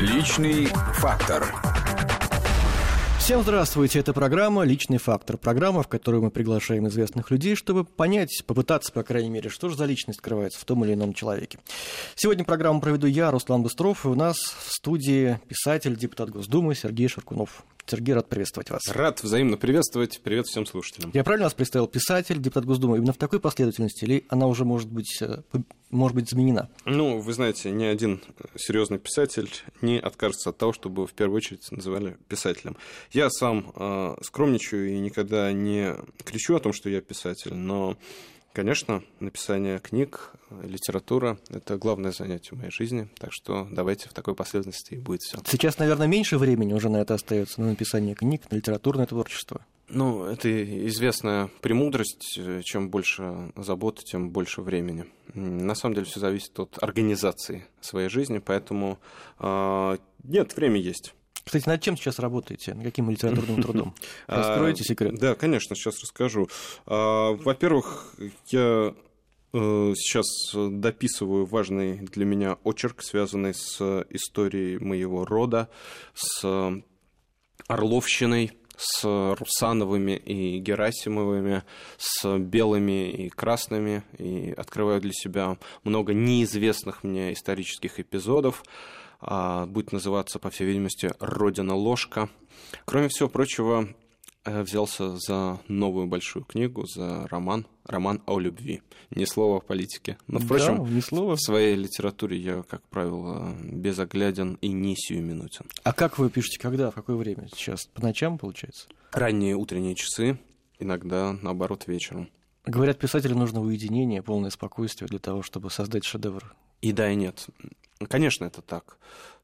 Личный фактор. Всем здравствуйте, это программа «Личный фактор». Программа, в которую мы приглашаем известных людей, чтобы понять, попытаться, по крайней мере, что же за личность скрывается в том или ином человеке. Сегодня программу проведу я, Руслан Быстров, и у нас в студии писатель, депутат Госдумы Сергей Шаркунов. Сергей, рад приветствовать вас. Рад взаимно приветствовать. Привет всем слушателям. Я правильно вас представил? Писатель, депутат Госдумы. Именно в такой последовательности или она уже может быть, э, может быть изменена? Ну, вы знаете, ни один серьезный писатель не откажется от того, чтобы в первую очередь называли писателем. Я сам э, скромничаю и никогда не кричу о том, что я писатель, но Конечно, написание книг, литература – это главное занятие в моей жизни, так что давайте в такой последовательности и будет все. Сейчас, наверное, меньше времени уже на это остается, на написание книг, на литературное творчество. Ну, это известная премудрость. Чем больше заботы, тем больше времени. На самом деле все зависит от организации своей жизни, поэтому э, нет, время есть. Кстати, над чем сейчас работаете? Над каким литературным трудом? Раскроете секрет? Да, конечно, сейчас расскажу. А, во-первых, я э, сейчас дописываю важный для меня очерк, связанный с историей моего рода, с Орловщиной, с Русановыми и Герасимовыми, с белыми и красными, и открываю для себя много неизвестных мне исторических эпизодов. А, будет называться, по всей видимости, «Родина ложка». Кроме всего прочего, э, взялся за новую большую книгу, за роман, роман о любви. Ни слова о политике. Но, впрочем, да, ни слова. в своей литературе я, как правило, безогляден и не сиюминутен. А как вы пишете, когда, в какое время? Сейчас по ночам, получается? Ранние утренние часы, иногда, наоборот, вечером. Говорят, писателю нужно уединение, полное спокойствие для того, чтобы создать шедевр. И да, и нет. Конечно, это так.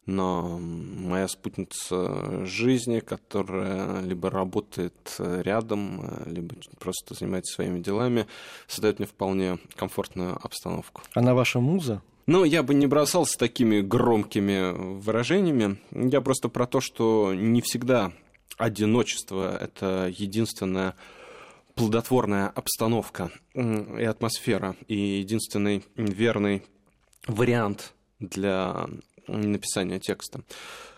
Но моя спутница жизни, которая либо работает рядом, либо просто занимается своими делами, создает мне вполне комфортную обстановку. Она ваша муза? Ну, я бы не бросался такими громкими выражениями. Я просто про то, что не всегда одиночество — это единственная плодотворная обстановка и атмосфера, и единственный верный вариант для написания текста.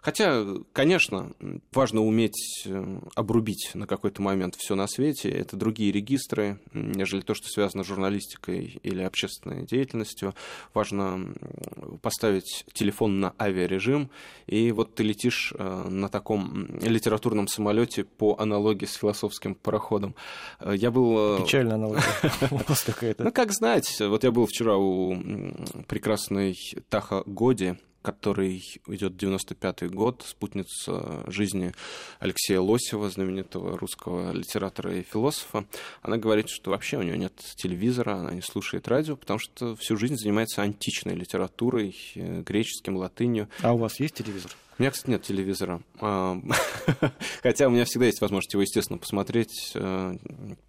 Хотя, конечно, важно уметь э, обрубить на какой-то момент все на свете. Это другие регистры, нежели то, что связано с журналистикой или общественной деятельностью. Важно поставить телефон на авиарежим, и вот ты летишь э, на таком литературном самолете по аналогии с философским пароходом. Э, я был... Печальная аналогия. Ну, как знать. Вот я был вчера у прекрасной Таха Годи, который идет 95-й год, спутница жизни Алексея Лосева, знаменитого русского литератора и философа. Она говорит, что вообще у нее нет телевизора, она не слушает радио, потому что всю жизнь занимается античной литературой, э, греческим, латынью. А у вас есть телевизор? У меня, кстати, нет телевизора. А, хотя у меня всегда есть возможность его, естественно, посмотреть э,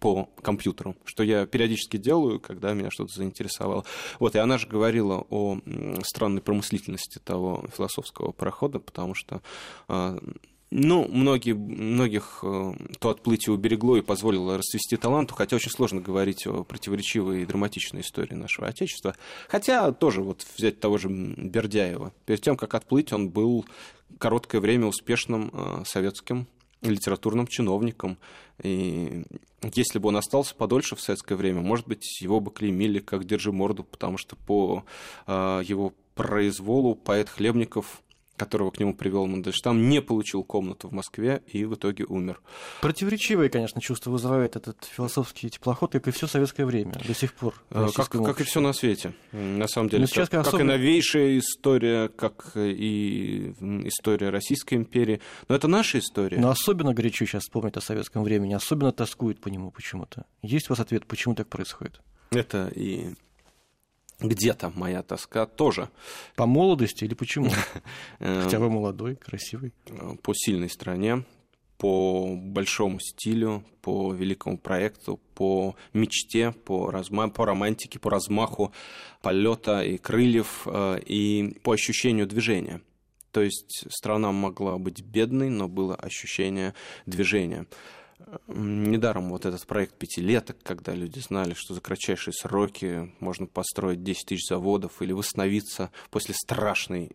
по компьютеру, что я периодически делаю, когда меня что-то заинтересовало. Вот, и она же говорила о странной промыслительности того философского прохода, потому что а, ну, многие, многих э, то отплытие уберегло и позволило расцвести таланту, хотя очень сложно говорить о противоречивой и драматичной истории нашего Отечества. Хотя тоже вот взять того же Бердяева. Перед тем, как отплыть, он был короткое время успешным э, советским литературным чиновником. И если бы он остался подольше в советское время, может быть, его бы клеймили как «держи морду», потому что по э, его произволу поэт Хлебников которого к нему привел Мандельштам, не получил комнату в Москве и в итоге умер. Противоречивые, конечно, чувства вызывает этот философский теплоход, как и все советское время до сих пор. Э, как, как и все на свете, на самом деле. Сейчас, как, особенно... как и новейшая история, как и история Российской империи. Но это наша история. Но особенно горячо сейчас вспомнить о советском времени, особенно тоскует по нему почему-то. Есть у вас ответ, почему так происходит? Это и где-то моя тоска тоже. По молодости или почему? Хотя вы молодой, красивый. По сильной стране, по большому стилю, по великому проекту, по мечте, по, разма... по романтике, по размаху полета и крыльев, э, и по ощущению движения. То есть страна могла быть бедной, но было ощущение движения. Недаром вот этот проект пятилеток, когда люди знали, что за кратчайшие сроки можно построить 10 тысяч заводов или восстановиться после страшной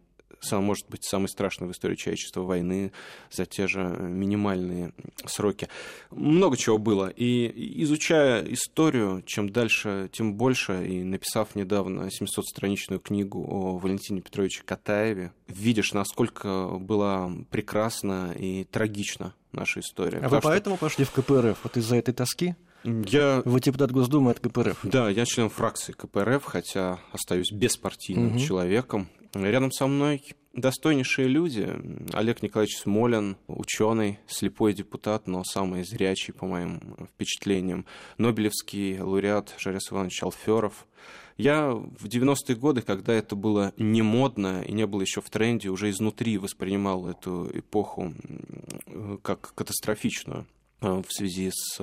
может быть, самой страшной в истории человечества войны за те же минимальные сроки. Много чего было. И изучая историю, чем дальше, тем больше, и написав недавно 700-страничную книгу о Валентине Петровиче Катаеве, видишь, насколько была прекрасна и трагична наша история. А вы что... поэтому пошли в КПРФ? Вот из-за этой тоски? Я... Вы депутат Госдумы от КПРФ. Да, я член фракции КПРФ, хотя остаюсь беспартийным угу. человеком. Рядом со мной достойнейшие люди. Олег Николаевич Смолин, ученый, слепой депутат, но самый зрячий, по моим впечатлениям. Нобелевский лауреат Жарес Иванович Алферов. Я в 90-е годы, когда это было не модно и не было еще в тренде, уже изнутри воспринимал эту эпоху как катастрофичную. Э, в связи с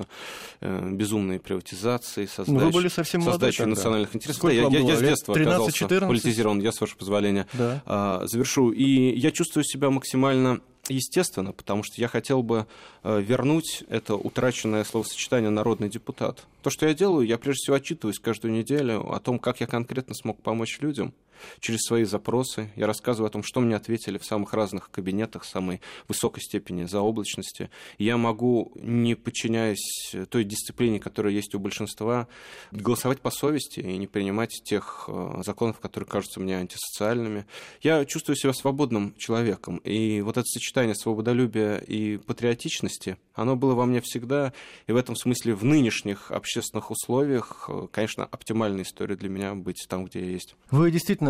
э, безумной приватизацией, создач... Ну, вы были совсем создачей национальных интересов. да, я, я, я с детства 13, оказался 14? политизирован, я, с вашего позволения, да. а, завершу. И я чувствую себя максимально естественно, потому что я хотел бы э, вернуть это утраченное словосочетание «народный депутат». То, что я делаю, я прежде всего отчитываюсь каждую неделю о том, как я конкретно смог помочь людям – через свои запросы. Я рассказываю о том, что мне ответили в самых разных кабинетах самой высокой степени заоблачности. Я могу, не подчиняясь той дисциплине, которая есть у большинства, голосовать по совести и не принимать тех э, законов, которые кажутся мне антисоциальными. Я чувствую себя свободным человеком. И вот это сочетание свободолюбия и патриотичности, оно было во мне всегда. И в этом смысле в нынешних общественных условиях, э, конечно, оптимальная история для меня быть там, где я есть. Вы действительно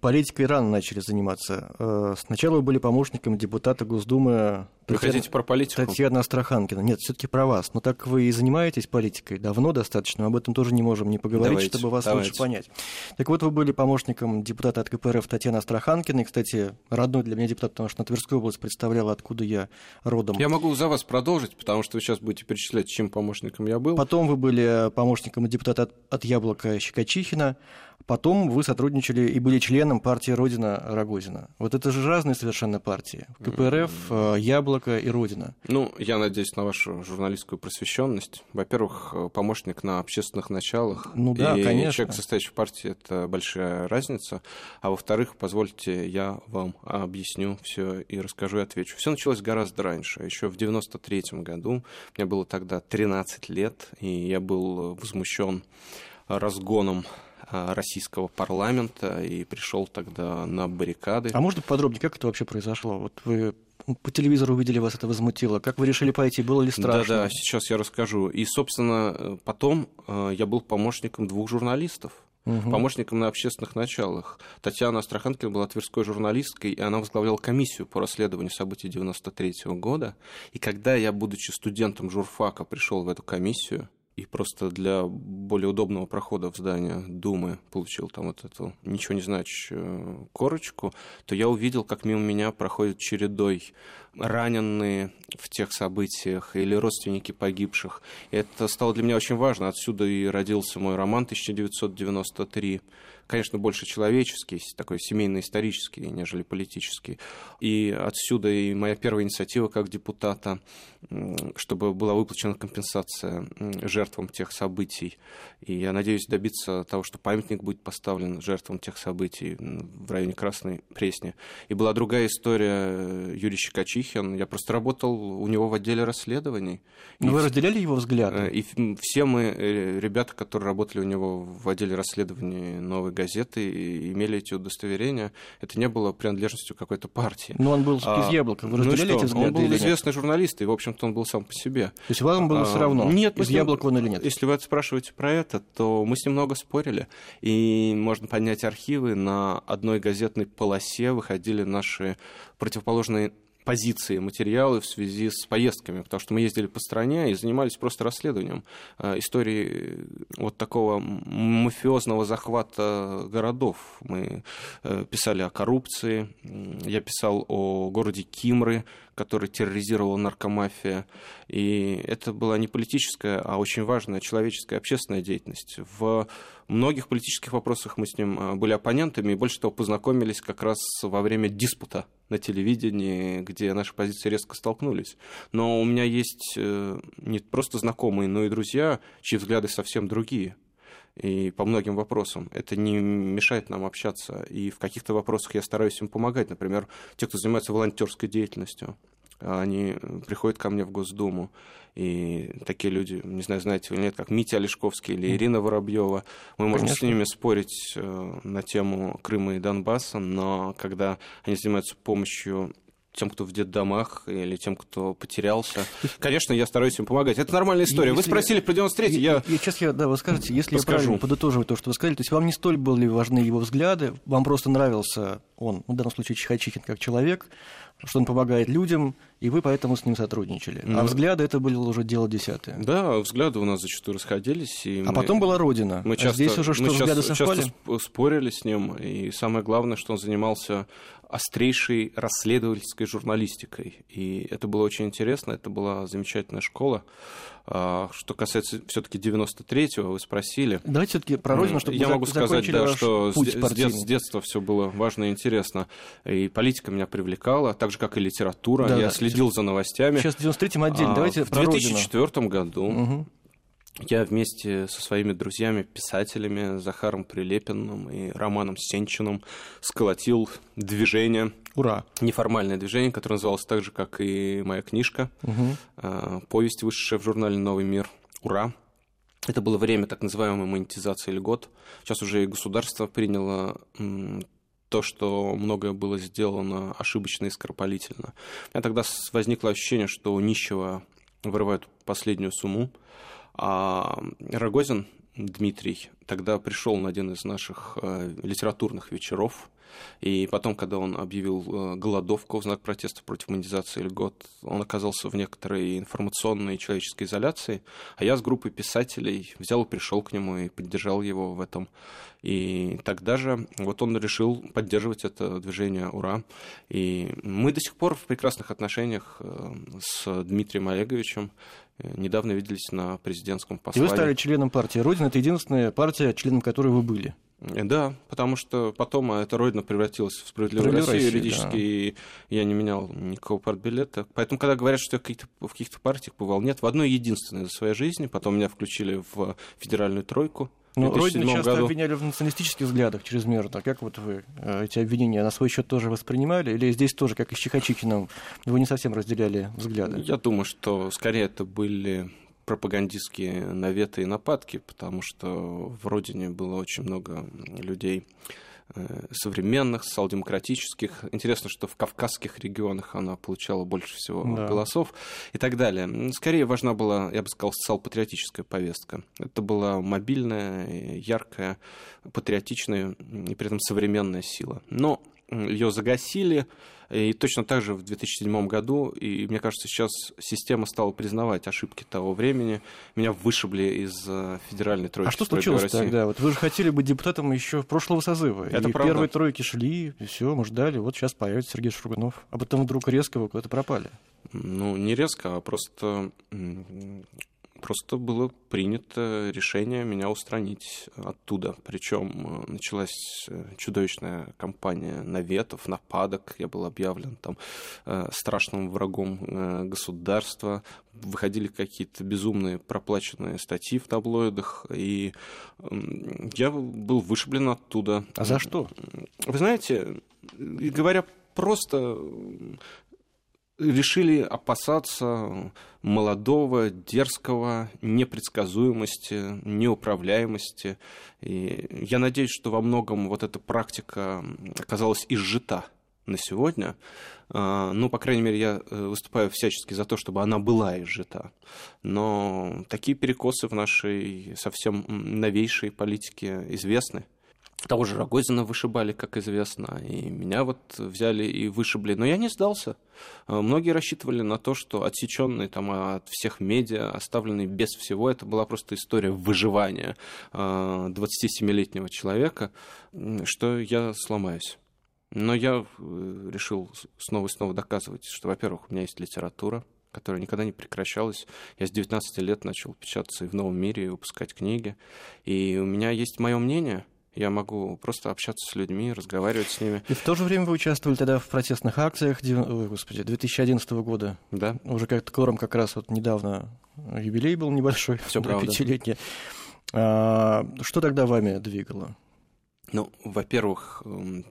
политикой рано начали заниматься. Э, сначала вы были помощником депутата Госдумы вы Татьяна, хотите про политику? Татьяна Астраханкина. Нет, все-таки про вас. Но так вы и занимаетесь политикой давно достаточно, об этом тоже не можем не поговорить, давайте, чтобы вас давайте. лучше понять. Так вот, вы были помощником депутата от КПРФ Татьяны Астраханкиной. Кстати, родной для меня депутат, потому что на Тверскую область представляла, откуда я родом. Я могу за вас продолжить, потому что вы сейчас будете перечислять, чем помощником я был. Потом вы были помощником депутата от, от Яблока Щекочихина. Потом вы сотрудничали и были членом партии Родина Рогозина. Вот это же разные совершенно партии. КПРФ, mm-hmm. Яблоко и Родина. Ну, я надеюсь на вашу журналистскую просвещенность. Во-первых, э, помощник на общественных началах. Ну да, и конечно. человек, состоящий в партии, это большая разница. А во-вторых, позвольте, я вам объясню все и расскажу и отвечу. Все началось гораздо раньше. Еще в 93 году, мне было тогда 13 лет, и я был возмущен разгоном российского парламента и пришел тогда на баррикады. А можно подробнее, как это вообще произошло? Вот вы по телевизору увидели, вас это возмутило. Как вы решили пойти? Было ли страшно? Да-да, сейчас я расскажу. И, собственно, потом э, я был помощником двух журналистов. Угу. помощником на общественных началах. Татьяна Астраханкина была тверской журналисткой, и она возглавляла комиссию по расследованию событий 93 года. И когда я, будучи студентом журфака, пришел в эту комиссию, и просто для более удобного прохода в здание Думы получил там вот эту ничего не значащую корочку, то я увидел, как мимо меня проходят чередой раненые в тех событиях или родственники погибших. И это стало для меня очень важно. Отсюда и родился мой роман 1993 конечно, больше человеческий, такой семейно-исторический, нежели политический. И отсюда и моя первая инициатива как депутата, чтобы была выплачена компенсация жертвам тех событий. И я надеюсь добиться того, что памятник будет поставлен жертвам тех событий в районе Красной Пресни. И была другая история э, Юрий Щекочихин. Я просто работал у него в отделе расследований. Но вы разделяли его взгляды? Э, и все мы, э, ребята, которые работали у него в отделе расследований «Новой газеты имели эти удостоверения, это не было принадлежностью какой-то партии. Но он был из а, Яблока. Вы ну что, эти Он был известный журналист, и, в общем-то, он был сам по себе. То есть вам было а, все равно, нет, из Яблока он или нет? Если вы спрашиваете про это, то мы с ним много спорили. И можно поднять архивы. На одной газетной полосе выходили наши противоположные позиции, материалы в связи с поездками, потому что мы ездили по стране и занимались просто расследованием э, истории вот такого мафиозного захвата городов. Мы э, писали о коррупции, я писал о городе Кимры, который терроризировала наркомафия. И это была не политическая, а очень важная человеческая общественная деятельность. В многих политических вопросах мы с ним э, были оппонентами, и больше того, познакомились как раз во время диспута на телевидении, где наши позиции резко столкнулись. Но у меня есть э, не просто знакомые, но и друзья, чьи взгляды совсем другие. и по многим вопросам. Это не мешает нам общаться. И в каких-то вопросах я стараюсь им помогать. Например, те, кто занимается волонтерской деятельностью они приходят ко мне в Госдуму, и такие люди, не знаю, знаете или нет, как Митя Олешковский или Ирина Воробьева, мы можем Конечно. с ними спорить э, на тему Крыма и Донбасса, но когда они занимаются помощью тем, кто в детдомах или тем, кто потерялся. Конечно, я стараюсь им помогать. Это нормальная история. Если... Вы спросили про 93-й, я... я... Сейчас я, да, вы скажете, если Расскажу. я правильно подытоживаю то, что вы сказали, то есть вам не столь были важны его взгляды, вам просто нравился он, в данном случае Чихачихин как человек, что он помогает людям, и вы поэтому с ним сотрудничали. Ну, а взгляды это было уже дело десятое. Да, взгляды у нас зачастую расходились. И а мы, потом была Родина. Мы часто, а здесь уже что, мы взгляды часто, совпали? часто спорили с ним, и самое главное, что он занимался острейшей расследовательской журналистикой. И это было очень интересно, это была замечательная школа. А, что касается все-таки 93-го, вы спросили. Давайте все-таки про Родину, чтобы Я могу сказать, да, что с, с детства все было важно и интересно. И политика меня привлекала, так же, как и литература. Да, Я да. следил за новостями. Сейчас в 93-м отдельно. А, Давайте в 2004 Родину. году угу. Я вместе со своими друзьями-писателями Захаром Прилепиным и Романом Сенчиным сколотил движение. Ура! Неформальное движение, которое называлось так же, как и моя книжка. Угу. Повесть, вышедшая в журнале «Новый мир». Ура! Это было время так называемой монетизации льгот. Сейчас уже и государство приняло то, что многое было сделано ошибочно и скоропалительно. У меня тогда возникло ощущение, что у нищего вырывают последнюю сумму, а Рогозин Дмитрий тогда пришел на один из наших э, литературных вечеров, и потом, когда он объявил э, голодовку в знак протеста против монетизации льгот, он оказался в некоторой информационной и человеческой изоляции, а я с группой писателей взял и пришел к нему и поддержал его в этом. И тогда же вот он решил поддерживать это движение «Ура». И мы до сих пор в прекрасных отношениях э, с Дмитрием Олеговичем недавно виделись на президентском послании. И вы стали членом партии «Родина». Это единственная партия, членом которой вы были. Э, да, потому что потом эта родина превратилась в справедливую Россию, Россию юридически, да. и я не менял никакого партбилета. Поэтому, когда говорят, что я в каких-то, в каких-то партиях бывал, нет, в одной единственной за своей жизни, потом меня включили в федеральную тройку, ну, Родину часто году. обвиняли в националистических взглядах чрезмерно. Как вот вы э, эти обвинения на свой счет тоже воспринимали? Или здесь тоже, как и с Чихачикиным, вы не совсем разделяли взгляды? Я думаю, что скорее это были пропагандистские наветы и нападки, потому что в родине было очень много людей Э, современных, социал-демократических. Интересно, что в кавказских регионах она получала больше всего да. голосов и так далее. Скорее важна была, я бы сказал, социал-патриотическая повестка. Это была мобильная, яркая, патриотичная и при этом современная сила. Но ее загасили, и точно так же в 2007 году, и мне кажется, сейчас система стала признавать ошибки того времени. Меня вышибли из э, федеральной тройки. А что случилось тогда? Вот вы же хотели быть депутатом еще прошлого созыва. Это и правда. первые тройки шли, и все, мы ждали. Вот сейчас появится Сергей Шурганов. А потом вдруг резко вы куда-то пропали. Ну, не резко, а просто Просто было принято решение меня устранить оттуда. Причем э, началась э, чудовищная кампания наветов, нападок. Я был объявлен там э, страшным врагом государства. Выходили какие-то безумные проплаченные статьи в таблоидах. И я был вышиблен оттуда. А за что? Вы знаете, говоря просто решили опасаться молодого, дерзкого, непредсказуемости, неуправляемости. И я надеюсь, что во многом вот эта практика оказалась изжита на сегодня. А, ну, по крайней мере, я э, выступаю всячески за то, чтобы она была изжита. Но такие перекосы в нашей совсем новейшей политике известны. Того же Рогозина вышибали, как известно, и меня вот взяли и вышибли. Но я не сдался. А, многие рассчитывали на то, что отсеченный там от всех медиа, оставленный без всего, это была просто история выживания 27-летнего а, человека, что я сломаюсь. Но я э, решил снова и снова доказывать, что, во-первых, у меня есть литература, которая никогда не прекращалась. Я с 19 лет начал печататься и в «Новом мире», и выпускать книги. И у меня есть мое мнение – я могу просто общаться с людьми, разговаривать с ними. И в то же время вы участвовали тогда в протестных акциях ой, господи, 2011 года. Да. Уже как-то которым как раз вот недавно юбилей был небольшой, Все правда. пятилетний. А, что тогда вами двигало? Ну, во-первых, эм,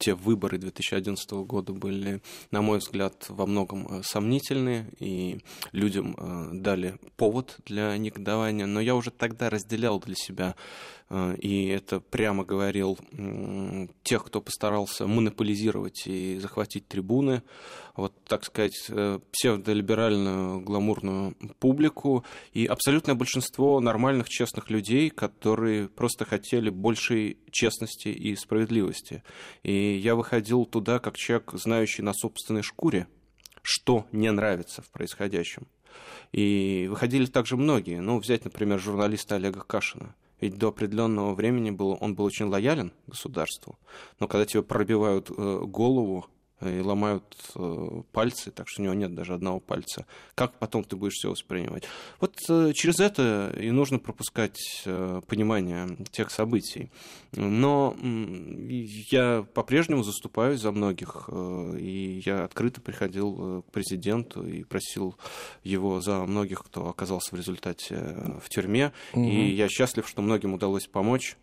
те выборы 2011 года были, на мой взгляд, во многом э, сомнительные, и людям э, дали повод для негодования. Но я уже тогда разделял для себя и это прямо говорил тех, кто постарался монополизировать и захватить трибуны, вот, так сказать, э, псевдолиберальную гламурную публику и абсолютное большинство нормальных, честных людей, которые просто хотели большей честности и справедливости. И я выходил туда как человек, знающий на собственной шкуре, что не нравится в происходящем. И выходили также многие. Ну, взять, например, журналиста Олега Кашина – ведь до определенного времени был, он был очень лоялен государству. Но когда тебе пробивают э, голову и ломают э, пальцы, так что у него нет даже одного пальца. Как потом ты будешь все воспринимать? Вот э, через это и нужно пропускать э, понимание тех событий. Но я по-прежнему заступаюсь за многих, и я открыто приходил к президенту и просил его за многих, кто оказался в результате в тюрьме. Угу. И я счастлив, что многим удалось помочь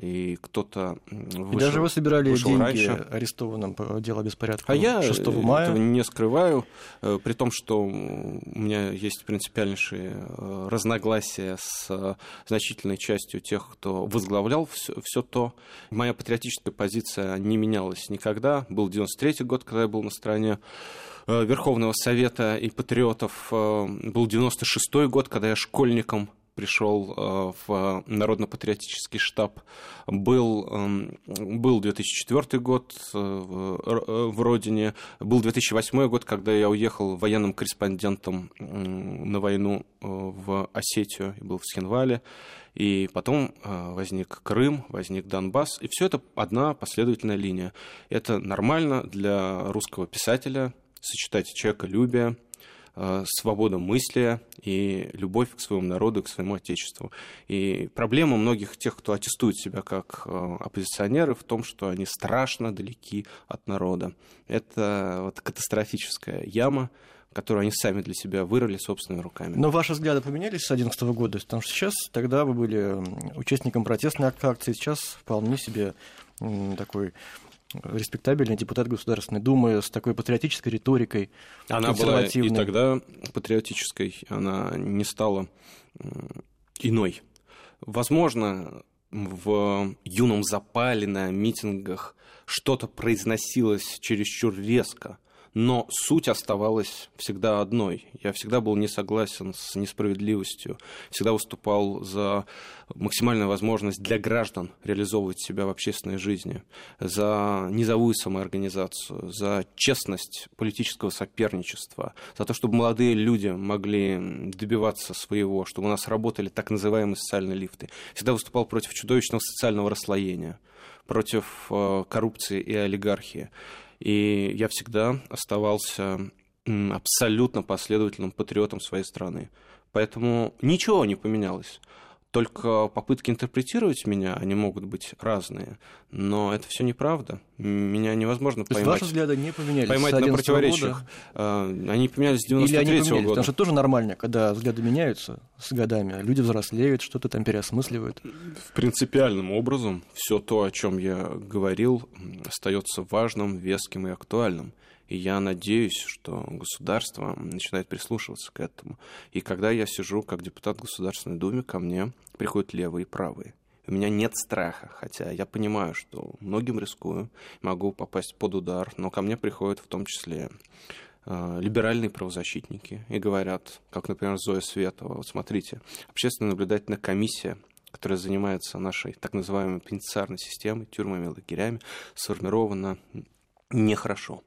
и кто-то вышел, и даже вы собирали деньги раньше. арестованным по делу беспорядка а 6 я мая. этого не скрываю, э, при том, что у меня есть принципиальнейшие э, разногласия с э, значительной частью тех, кто возглавлял все, все то. Моя патриотическая позиция не менялась никогда. Был 93-й год, когда я был на стороне Верховного Совета и патриотов. Был 96-й год, когда я школьником пришел э, в Народно-патриотический штаб. Был, эм, был 2004 год э, э, в родине, был 2008 год, когда я уехал военным корреспондентом на войну в Осетию и был в Схенвале. И потом возник Крым, возник Донбасс, и все это одна последовательная линия. Это нормально для русского писателя сочетать человеколюбие, свобода мысли и любовь к своему народу, к своему отечеству. И проблема многих тех, кто аттестует себя как э, оппозиционеры, в том, что они страшно далеки от народа. Это вот катастрофическая яма, которую они сами для себя вырыли собственными руками. Но ваши взгляды поменялись с 2011 года? Потому что сейчас, тогда вы были участником протестной акции, сейчас вполне себе такой респектабельный депутат Государственной Думы с такой патриотической риторикой. Она была и тогда патриотической, она не стала иной. Возможно, в юном запале на митингах что-то произносилось чересчур резко, но суть оставалась всегда одной. Я всегда был не согласен с несправедливостью, всегда выступал за максимальную возможность для граждан реализовывать себя в общественной жизни, за низовую самоорганизацию, за честность политического соперничества, за то, чтобы молодые люди могли добиваться своего, чтобы у нас работали так называемые социальные лифты. Всегда выступал против чудовищного социального расслоения, против э, коррупции и олигархии. И я всегда оставался абсолютно последовательным патриотом своей страны. Поэтому ничего не поменялось. Только попытки интерпретировать меня, они могут быть разные. Но это все неправда. Меня невозможно То поймать. ваши взгляды не поменялись Поймать на противоречиях. Года? А, они поменялись с 93 Или они года. Потому что тоже нормально, когда взгляды меняются с годами. Люди взрослеют, что-то там переосмысливают. Принципиальным образом все то, о чем я говорил, остается важным, веским и актуальным. И я надеюсь, что государство начинает прислушиваться к этому. И когда я сижу как депутат Государственной Думы, ко мне приходят левые и правые. У меня нет страха, хотя я понимаю, что многим рискую, могу попасть под удар, но ко мне приходят в том числе э, либеральные правозащитники и говорят, как, например, Зоя Светова, вот смотрите, общественная наблюдательная комиссия, которая занимается нашей так называемой пенитенциарной системой, тюрьмами, лагерями, сформирована нехорошо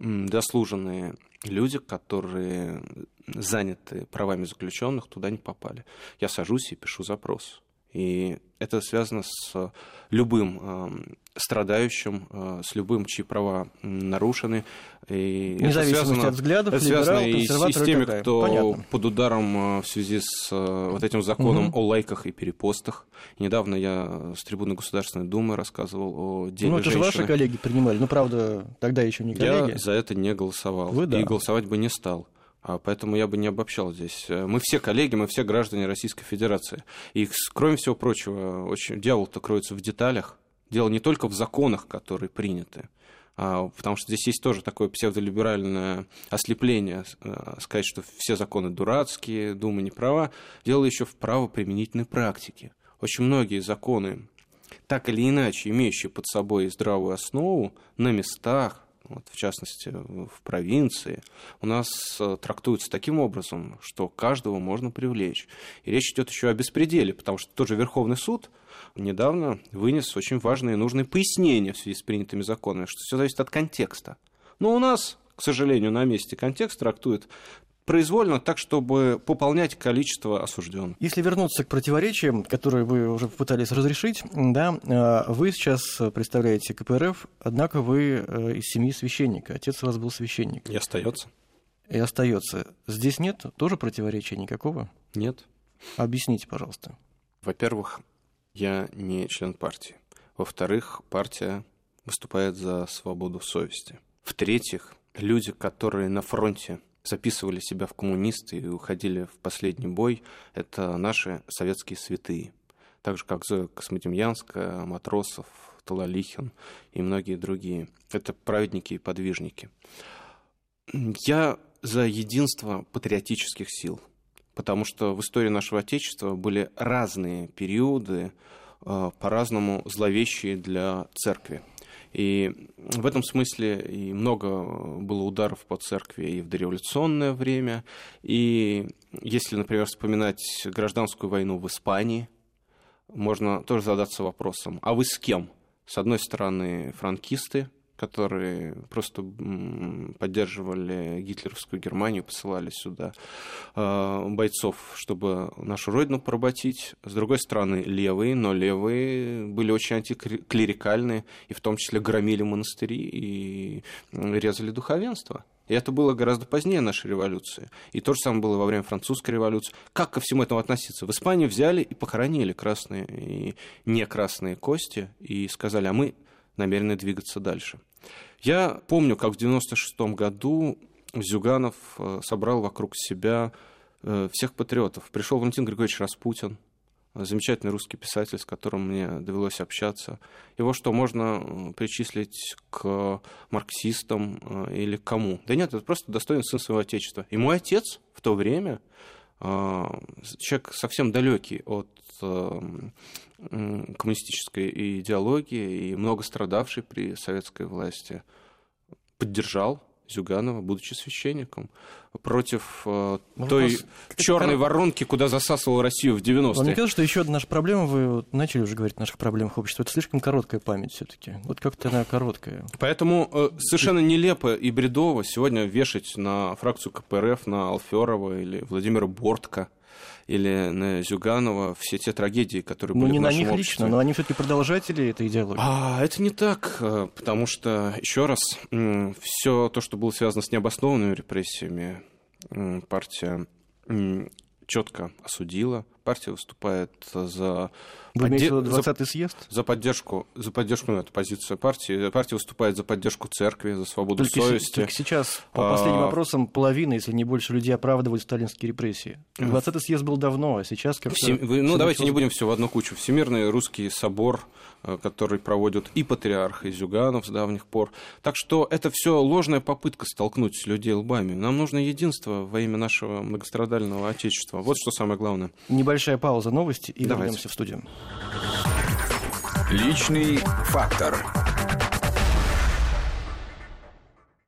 дослуженные люди, которые заняты правами заключенных, туда не попали. Я сажусь и пишу запрос. И это связано с любым э, страдающим, э, с любым, чьи права нарушены. И это связано, от взглядов, это связано и, и с теми, кто Понятно. под ударом э, в связи с э, вот этим законом угу. о лайках и перепостах. Недавно я с трибуны Государственной Думы рассказывал о деле Ну, это женщины. же ваши коллеги принимали. Ну, правда, тогда еще не коллеги. Я за это не голосовал. Вы, да. И голосовать бы не стал поэтому я бы не обобщал здесь. Мы все коллеги, мы все граждане Российской Федерации. И, кроме всего прочего, очень... дьявол-то кроется в деталях. Дело не только в законах, которые приняты, а, потому что здесь есть тоже такое псевдолиберальное ослепление, э, сказать, что все законы дурацкие, Дума не права. Дело еще в правоприменительной практике. Очень многие законы, так или иначе имеющие под собой здравую основу, на местах, вот, в частности, в провинции, у нас э, трактуются таким образом, что каждого можно привлечь. И речь идет еще о беспределе, потому что тот же Верховный суд недавно вынес очень важные и нужные пояснения в связи с принятыми законами, что все зависит от контекста. Но у нас, к сожалению, на месте контекст трактует произвольно, так, чтобы пополнять количество осужденных. Если вернуться к противоречиям, которые вы уже попытались разрешить, да, э, вы сейчас представляете КПРФ, однако вы э, из семьи священника, отец у вас был священник. И остается. И остается. Здесь нет тоже противоречия никакого? Нет. Объясните, пожалуйста. Во-первых, я не член партии. Во-вторых, партия выступает за свободу совести. В-третьих, люди, которые на фронте записывали себя в коммунисты и уходили в последний бой, это наши советские святые. Так же, как Зоя Космодемьянская, Матросов, Талалихин и многие другие. Это праведники и подвижники. Я за единство патриотических сил – потому что в истории нашего Отечества были разные периоды, э, по-разному зловещие для церкви. И в этом смысле и много было ударов по церкви и в дореволюционное время. И если, например, вспоминать гражданскую войну в Испании, можно тоже задаться вопросом, а вы с кем? С одной стороны, франкисты, которые просто поддерживали гитлеровскую Германию, посылали сюда а, бойцов, чтобы нашу родину поработить. С другой стороны, левые, но левые были очень антиклерикальные, и в том числе громили монастыри и резали духовенство. И это было гораздо позднее нашей революции. И то же самое было во время французской революции. Как ко всему этому относиться? В Испании взяли и похоронили красные и не красные кости и сказали, а мы намерены двигаться дальше. Я помню, как в 96 году Зюганов э, собрал вокруг себя э, всех патриотов. Пришел Валентин Григорьевич Распутин, замечательный русский писатель, с которым мне довелось общаться. Его что, можно э, причислить к марксистам или к кому? Да нет, это просто достойный сын своего отечества. И мой отец в то время, человек совсем далекий от коммунистической идеологии и много страдавший при советской власти, поддержал Зюганова, будучи священником, против э, той черной воронки, куда засасывал Россию в 90-е. Вам не кажется, что еще одна наша проблема, вы начали уже говорить о наших проблемах общества, это слишком короткая память все-таки. Вот как-то она короткая. Поэтому э, совершенно нелепо и бредово сегодня вешать на фракцию КПРФ, на Алферова или Владимира Бортко или на Зюганова, все те трагедии, которые ну, были не в нашем на них обществе. лично, но они все-таки продолжатели этой идеологии. А, это не так, э, потому что, еще раз, все то, что было связано с необоснованными репрессиями, партия четко осудила. Партия выступает за... Вы имеете 20-й съезд? За поддержку, за поддержку, ну, это позиция партии. Партия выступает за поддержку церкви, за свободу только совести. только сейчас, по последним а... вопросам, половина, если не больше, людей оправдывают сталинские репрессии. 20-й съезд был давно, а сейчас как-то... Всем... Вы... Ну, давайте не будем все в одну кучу. Всемирный русский собор, э, который проводят и патриарх, и Зюганов с давних пор. Так что это все ложная попытка столкнуть людей лбами. Нам нужно единство во имя нашего многострадального Отечества. Вот что самое главное. Небольшая пауза новости и Давайте. вернемся в студию. Личный фактор.